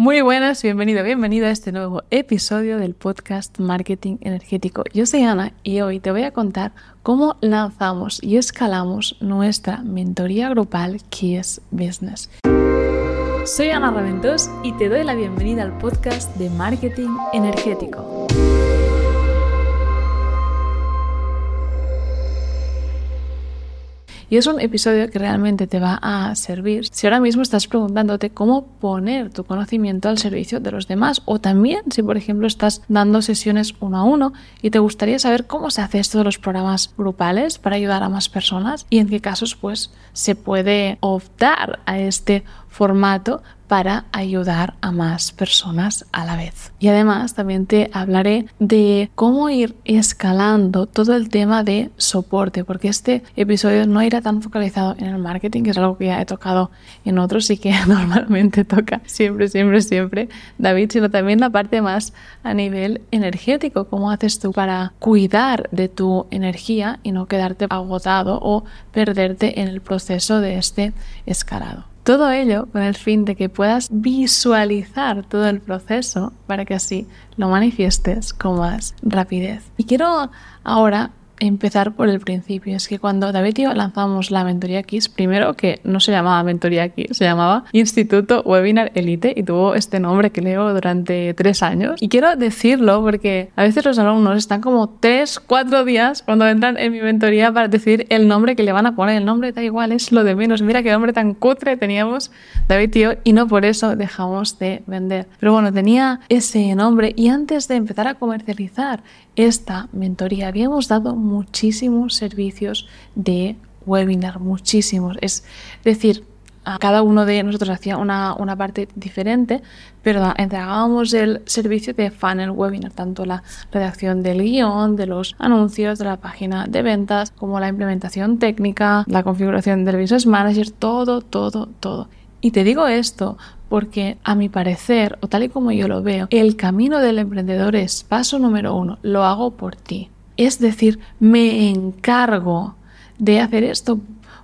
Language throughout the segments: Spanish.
Muy buenas, bienvenido, bienvenido a este nuevo episodio del podcast Marketing Energético. Yo soy Ana y hoy te voy a contar cómo lanzamos y escalamos nuestra mentoría grupal Kies Business. Soy Ana Raventós y te doy la bienvenida al podcast de Marketing Energético. Y es un episodio que realmente te va a servir. Si ahora mismo estás preguntándote cómo poner tu conocimiento al servicio de los demás o también si por ejemplo estás dando sesiones uno a uno y te gustaría saber cómo se hace esto de los programas grupales para ayudar a más personas y en qué casos pues se puede optar a este formato para ayudar a más personas a la vez. Y además también te hablaré de cómo ir escalando todo el tema de soporte, porque este episodio no irá tan focalizado en el marketing, que es algo que ya he tocado en otros y que normalmente toca siempre, siempre, siempre David, sino también la parte más a nivel energético, cómo haces tú para cuidar de tu energía y no quedarte agotado o perderte en el proceso de este escalado. Todo ello con el fin de que puedas visualizar todo el proceso para que así lo manifiestes con más rapidez. Y quiero ahora empezar por el principio. Es que cuando David y yo lanzamos la mentoría KISS, primero que no se llamaba mentoría KISS, se llamaba Instituto Webinar Elite y tuvo este nombre que leo durante tres años. Y quiero decirlo porque a veces los alumnos están como tres, cuatro días cuando entran en mi mentoría para decir el nombre que le van a poner. El nombre da igual, es lo de menos. Mira qué nombre tan cutre teníamos David y yo y no por eso dejamos de vender. Pero bueno, tenía ese nombre y antes de empezar a comercializar esta mentoría habíamos dado muchísimos servicios de webinar, muchísimos. Es decir, cada uno de nosotros hacía una, una, parte diferente, pero entregábamos el servicio de funnel webinar, tanto la redacción del guion, de los anuncios, de la página de ventas, como la implementación técnica, la configuración del business manager, todo, todo, todo. Y te digo esto porque a mi parecer, o tal y como yo lo veo, el camino del emprendedor es paso número uno, lo hago por ti. Es decir, me encargo de hacer esto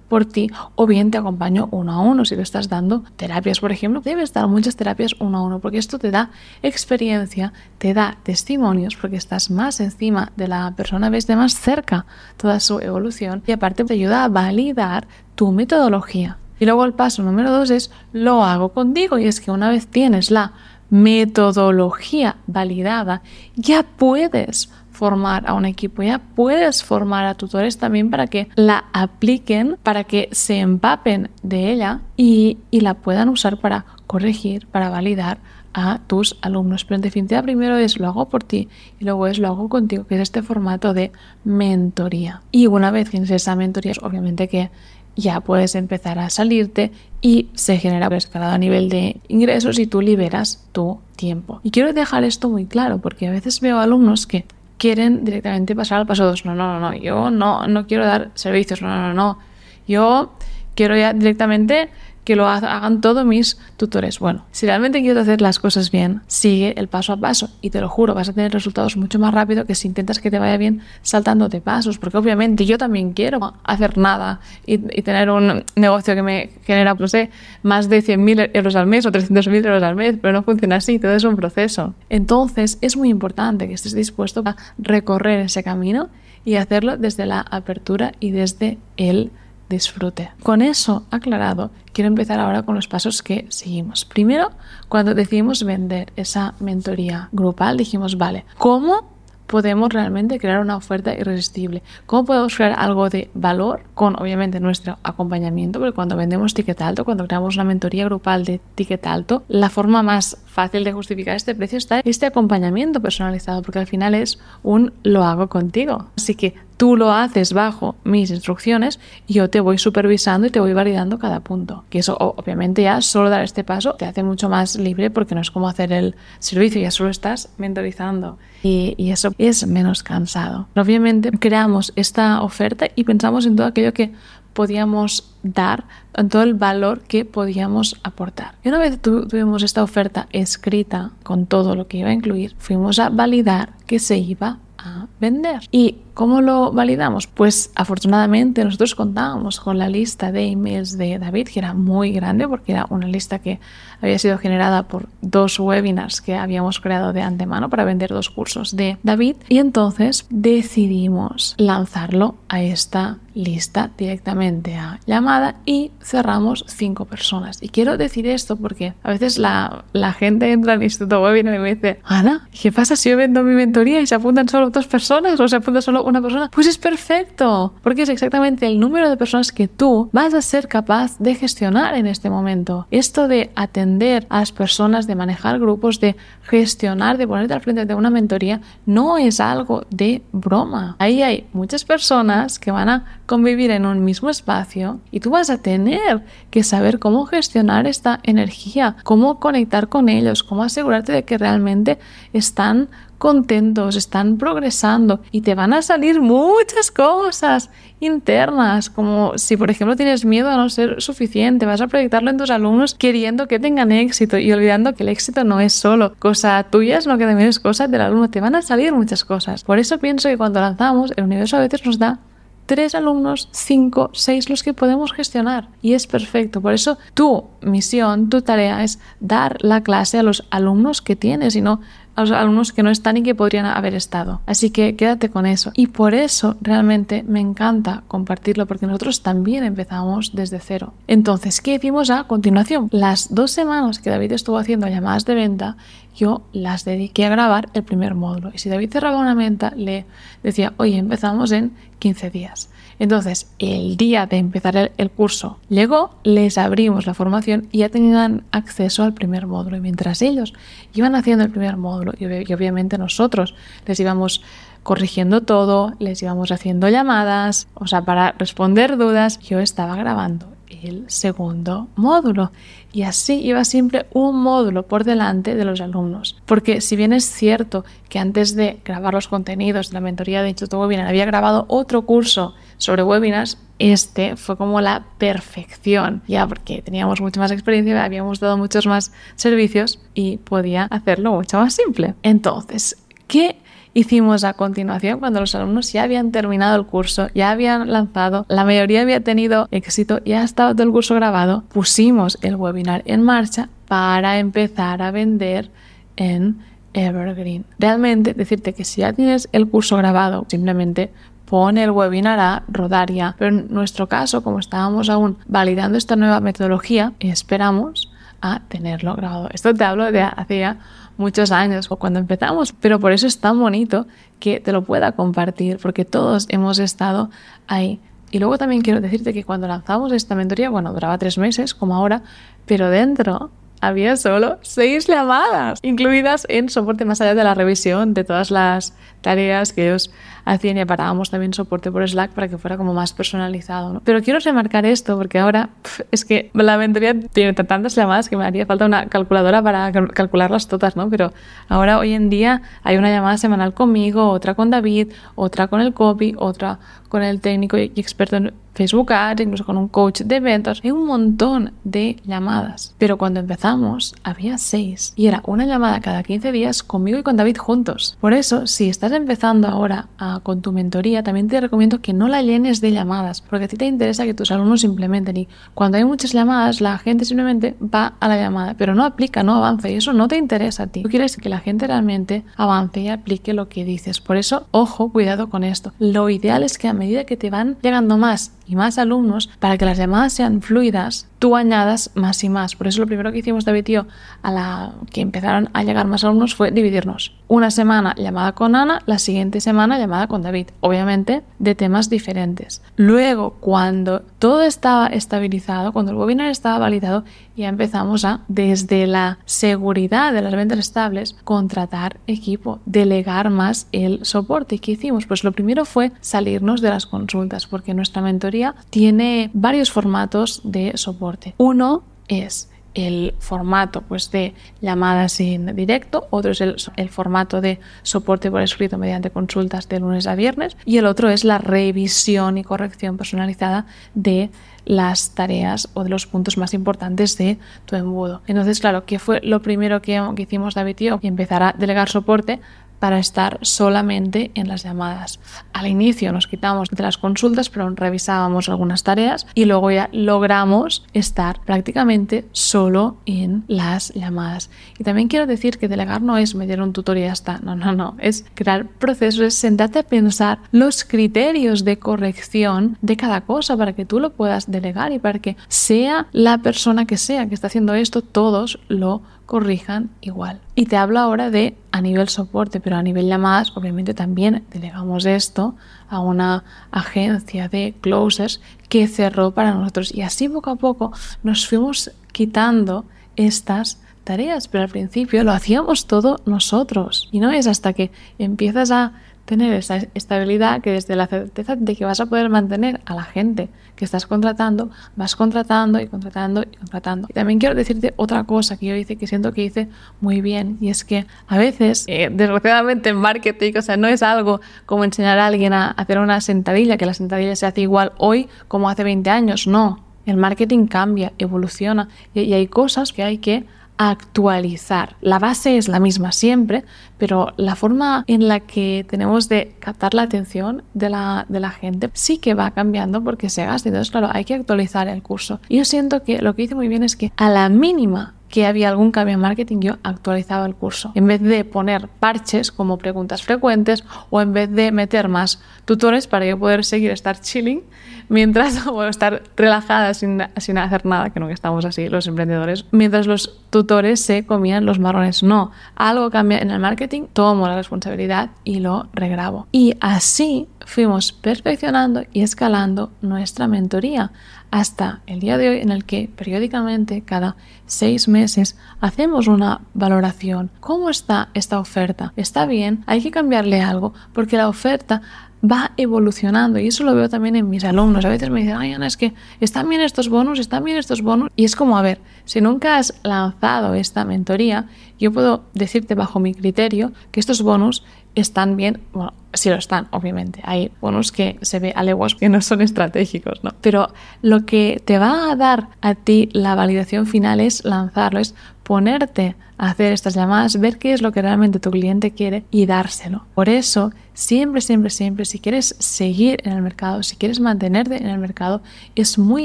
por ti o bien te acompaño uno a uno. Si lo estás dando terapias, por ejemplo, debes dar muchas terapias uno a uno porque esto te da experiencia, te da testimonios porque estás más encima de la persona, ves de más cerca toda su evolución y aparte te ayuda a validar tu metodología. Y luego el paso número dos es lo hago contigo y es que una vez tienes la metodología validada, ya puedes formar a un equipo, ya puedes formar a tutores también para que la apliquen, para que se empapen de ella y, y la puedan usar para corregir, para validar a tus alumnos. Pero en definitiva, primero es lo hago por ti y luego es lo hago contigo, que es este formato de mentoría. Y una vez tienes esa mentoría, obviamente que ya puedes empezar a salirte y se genera escalado a nivel de ingresos y tú liberas tu tiempo. Y quiero dejar esto muy claro porque a veces veo alumnos que quieren directamente pasar al paso 2. No, no, no, no, yo no, no quiero dar servicios, no, no, no. Yo quiero ya directamente que lo hagan todos mis tutores. Bueno, si realmente quieres hacer las cosas bien, sigue el paso a paso y te lo juro, vas a tener resultados mucho más rápido que si intentas que te vaya bien saltándote pasos, porque obviamente yo también quiero hacer nada y, tener un negocio que me genera, no sé, más de 100.000 euros al mes o 300.000 euros al mes, pero no funciona así, todo es un proceso. Entonces es muy importante que estés dispuesto a recorrer ese camino y hacerlo desde la apertura y desde el disfrute. Con eso aclarado, quiero empezar ahora con los pasos que seguimos. Primero, cuando decidimos vender esa mentoría grupal, dijimos, vale, ¿cómo podemos realmente crear una oferta irresistible? ¿Cómo podemos crear algo de valor con, obviamente, nuestro acompañamiento? Porque cuando vendemos ticket alto, cuando creamos una mentoría grupal de ticket alto, la forma más fácil de justificar este precio está este acompañamiento personalizado, porque al final es un lo hago contigo. Así que tú lo haces bajo mis instrucciones y yo te voy supervisando y te voy validando cada punto. Que eso obviamente ya solo dar este paso te hace mucho más libre porque no es como hacer el servicio, ya solo estás mentorizando y, eso es menos cansado. Obviamente creamos esta oferta y pensamos en todo aquello que podíamos dar, en todo el valor que podíamos aportar. Y una vez tuvimos esta oferta escrita con todo lo que iba a incluir, fuimos a validar que se iba a vender. Y ¿Cómo lo validamos? Pues afortunadamente nosotros contábamos con la lista de emails de David, que era muy grande porque era una lista que había sido generada por dos webinars que habíamos creado de antemano para vender dos cursos de David y entonces decidimos lanzarlo a esta lista directamente a llamada y cerramos cinco personas. Y quiero decir esto porque a veces la, la gente entra al instituto webinar y me dice, Ana, ¿qué pasa si yo vendo mi mentoría y se apuntan solo dos personas o se apunta solo una persona? Pues es perfecto, porque es exactamente el número de personas que tú vas a ser capaz de gestionar en este momento. Esto de atender a las personas, de manejar grupos, de gestionar, de ponerte al frente de una mentoría, no es algo de broma. Ahí hay muchas personas que van a convivir en un mismo espacio y tú vas a tener que saber cómo gestionar esta energía, cómo conectar con ellos, cómo asegurarte de que realmente están contentos, están progresando y te van a salir muchas cosas internas, como si por ejemplo tienes miedo a no ser suficiente, vas a proyectarlo en tus alumnos queriendo que tengan éxito y olvidando que el éxito no es solo cosa tuya, sino que también es cosa del alumno, te van a salir muchas cosas. Por eso pienso que cuando lanzamos, el universo a veces nos da tres alumnos, cinco, seis los que podemos gestionar y es perfecto. Por eso tu misión, tu tarea es dar la clase a los alumnos que tienes y no alumnos que no están y que podrían haber estado. Así que quédate con eso. Y por eso realmente me encanta compartirlo porque nosotros también empezamos desde cero. Entonces, ¿qué hicimos a continuación? Las dos semanas que David estuvo haciendo llamadas de venta, yo las dediqué a grabar el primer módulo. Y si David cerraba una venta, le decía, oye, empezamos en 15 días. Entonces, el día de empezar el, curso llegó, les abrimos la formación y ya tenían acceso al primer módulo. Y mientras ellos iban haciendo el primer módulo, y, obviamente nosotros les íbamos corrigiendo todo, les íbamos haciendo llamadas, o sea, para responder dudas, yo estaba grabando el segundo módulo. Y así iba siempre un módulo por delante de los alumnos. Porque si bien es cierto que antes de grabar los contenidos de la mentoría de Instituto Webinar había grabado otro curso sobre webinars, este fue como la perfección, ya porque teníamos mucha más experiencia, habíamos dado muchos más servicios y podía hacerlo mucho más simple. Entonces, ¿qué hicimos a continuación cuando los alumnos ya habían terminado el curso, ya habían lanzado, la mayoría había tenido éxito, ya estaba todo el curso grabado, pusimos el webinar en marcha para empezar a vender en Evergreen. Realmente decirte que si ya tienes el curso grabado, simplemente pone el webinar a rodar ya. Pero en nuestro caso, como estábamos aún validando esta nueva metodología, esperamos a tenerlo grabado. Esto te hablo de hacía muchos años o cuando empezamos, pero por eso es tan bonito que te lo pueda compartir, porque todos hemos estado ahí. Y luego también quiero decirte que cuando lanzamos esta mentoría, bueno, duraba tres meses, como ahora, pero dentro había solo seis llamadas, incluidas en soporte más allá de la revisión de todas las tareas que ellos hacían y parábamos también soporte por Slack para que fuera como más personalizado. ¿no? Pero quiero remarcar esto porque ahora es que la mentoría tiene tantas llamadas que me haría falta una calculadora para calcularlas todas, ¿no? Pero ahora hoy en día hay una llamada semanal conmigo, otra con David, otra con el copy, otra con el técnico y experto en Facebook Ads, incluso con un coach de ventas. Hay un montón de llamadas. Pero cuando empezamos había seis y era una llamada cada 15 días conmigo y con David juntos. Por eso, si estás empezando ahora con tu mentoría, también te recomiendo que no la llenes de llamadas, porque a ti te interesa que tus alumnos implementen y cuando hay muchas llamadas, la gente simplemente va a la llamada, pero no aplica, no avanza y eso no te interesa a ti. Tú quieres que la gente realmente avance y aplique lo que dices. Por eso, ojo, cuidado con esto. Lo ideal es que a medida que te van llegando más y más alumnos, para que las llamadas sean fluidas, tú añadas más y más. Por eso lo primero que hicimos David y yo a la que empezaron a llegar más alumnos fue dividirnos. Una semana llamada con Ana, la siguiente semana llamada con David, obviamente de temas diferentes. Luego, cuando todo estaba estabilizado, cuando el webinar estaba validado, ya empezamos a, desde la seguridad de las ventas estables, contratar equipo, delegar más el soporte. ¿Y qué hicimos? Pues lo primero fue salirnos de las consultas, porque nuestra mentoría tiene varios formatos de soporte. Uno es el formato pues, de llamadas en directo, otro es el, formato de soporte por escrito mediante consultas de lunes a viernes y el otro es la revisión y corrección personalizada de las tareas o de los puntos más importantes de tu embudo. Entonces, claro, ¿qué fue lo primero que, hicimos David y? Empezar a delegar soporte para estar solamente en las llamadas. Al inicio nos quitamos de las consultas, pero revisábamos algunas tareas y luego ya logramos estar prácticamente solo en las llamadas. Y también quiero decir que delegar no es meter un tutor y. No, no, no. Es crear procesos, es sentarte a pensar los criterios de corrección de cada cosa para que tú lo puedas delegar y para que sea la persona que sea que está haciendo esto, todos lo corrijan igual. Y te hablo ahora de a nivel soporte, pero a nivel llamadas, obviamente también delegamos esto a una agencia de closers que cerró para nosotros. Y así poco a poco nos fuimos quitando estas tareas, pero al principio lo hacíamos todo nosotros. Y no es hasta que empiezas a tener esa estabilidad que desde la certeza de que vas a poder mantener a la gente que estás contratando, vas contratando y contratando y contratando. Y también quiero decirte otra cosa que yo hice que siento que hice muy bien y es que a veces, eh, desgraciadamente en marketing, o sea, no es algo como enseñar a alguien a hacer una sentadilla, que la sentadilla se hace igual hoy como hace 20 años, no. El marketing cambia, evoluciona y hay cosas que hay que actualizar. La base es la misma siempre, pero la forma en la que tenemos de captar la atención de la, de la gente sí que va cambiando porque se gasta. Entonces, claro, hay que actualizar el curso. Yo siento que lo que hice muy bien es que a la mínima que había algún cambio en marketing, yo actualizaba el curso. En vez de poner parches como preguntas frecuentes o en vez de meter más tutores para yo poder seguir estar chilling mientras o estar relajada sin, sin hacer nada, que no que estamos así los emprendedores, mientras los tutores se comían los marrones. No, algo cambia en el marketing, tomo la responsabilidad y lo regrabo. Y así fuimos perfeccionando y escalando nuestra mentoría hasta el día de hoy en el que periódicamente, cada seis meses, hacemos una valoración. ¿Cómo está esta oferta? ¿Está bien? ¿Hay que cambiarle algo? Porque la oferta va evolucionando y eso lo veo también en mis alumnos. A veces me dicen, ay Ana, es que están bien estos bonos, están bien estos bonos. Y es como, a ver, si nunca has lanzado esta mentoría, yo puedo decirte bajo mi criterio que estos bonos están bien, bueno, sí lo están, obviamente. Hay bonos que se ve a leguas que no son estratégicos, ¿no? Pero lo que te va a dar a ti la validación final es lanzarlo, es ponerte a hacer estas llamadas, ver qué es lo que realmente tu cliente quiere y dárselo. Por eso, siempre, siempre, siempre, si quieres seguir en el mercado, si quieres mantenerte en el mercado, es muy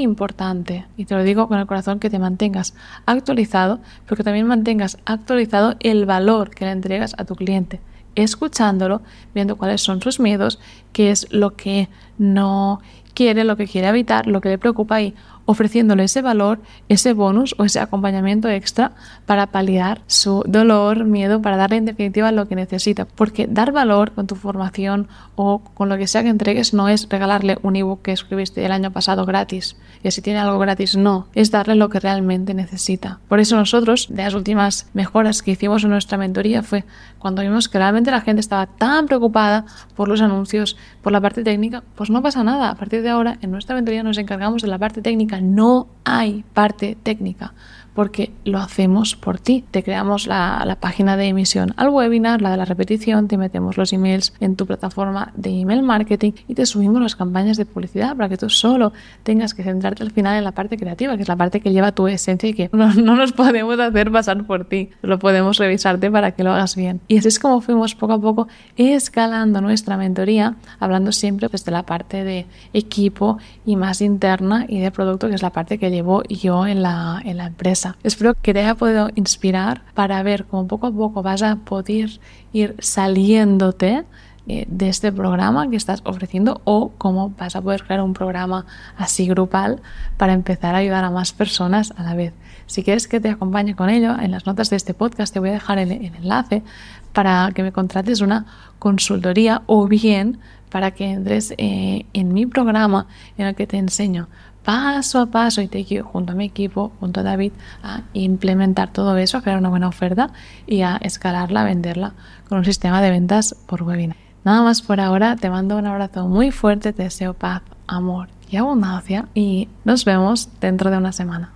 importante, y te lo digo con el corazón, que te mantengas actualizado, pero que también mantengas actualizado el valor que le entregas a tu cliente escuchándolo, viendo cuáles son sus miedos, qué es lo que no quiere, lo que quiere evitar, lo que le preocupa y ofreciéndole ese valor, ese bonus o ese acompañamiento extra para paliar su dolor, miedo, para darle en definitiva lo que necesita. Porque dar valor con tu formación o con lo que sea que entregues no es regalarle un ebook que escribiste el año pasado gratis y así tiene algo gratis, no, es darle lo que realmente necesita. Por eso nosotros, de las últimas mejoras que hicimos en nuestra mentoría fue cuando vimos que realmente la gente estaba tan preocupada por los anuncios, por la parte técnica, pues no pasa nada. A partir de ahora, en nuestra mentoría nos encargamos de la parte técnica. No hay parte técnica porque lo hacemos por ti. Te creamos la, la, página de emisión al webinar, la de la repetición, te metemos los emails en tu plataforma de email marketing y te subimos las campañas de publicidad para que tú solo tengas que centrarte al final en la parte creativa, que es la parte que lleva tu esencia y que no, no nos podemos hacer pasar por ti, lo podemos revisarte para que lo hagas bien. Y así es como fuimos poco a poco escalando nuestra mentoría, hablando siempre desde la parte de equipo y más interna y de producto, que es la parte que llevo yo en la, en la empresa Espero que te haya podido inspirar para ver cómo poco a poco vas a poder ir saliéndote eh, de este programa que estás ofreciendo o cómo vas a poder crear un programa así grupal para empezar a ayudar a más personas a la vez. Si quieres que te acompañe con ello, en las notas de este podcast te voy a dejar el, enlace para que me contrates una consultoría o bien para que entres eh, en mi programa en el que te enseño paso a paso y te guío junto a mi equipo, junto a David, a implementar todo eso, a crear una buena oferta y a escalarla, a venderla con un sistema de ventas por webinar. Nada más por ahora, te mando un abrazo muy fuerte, te deseo paz, amor y abundancia y nos vemos dentro de una semana.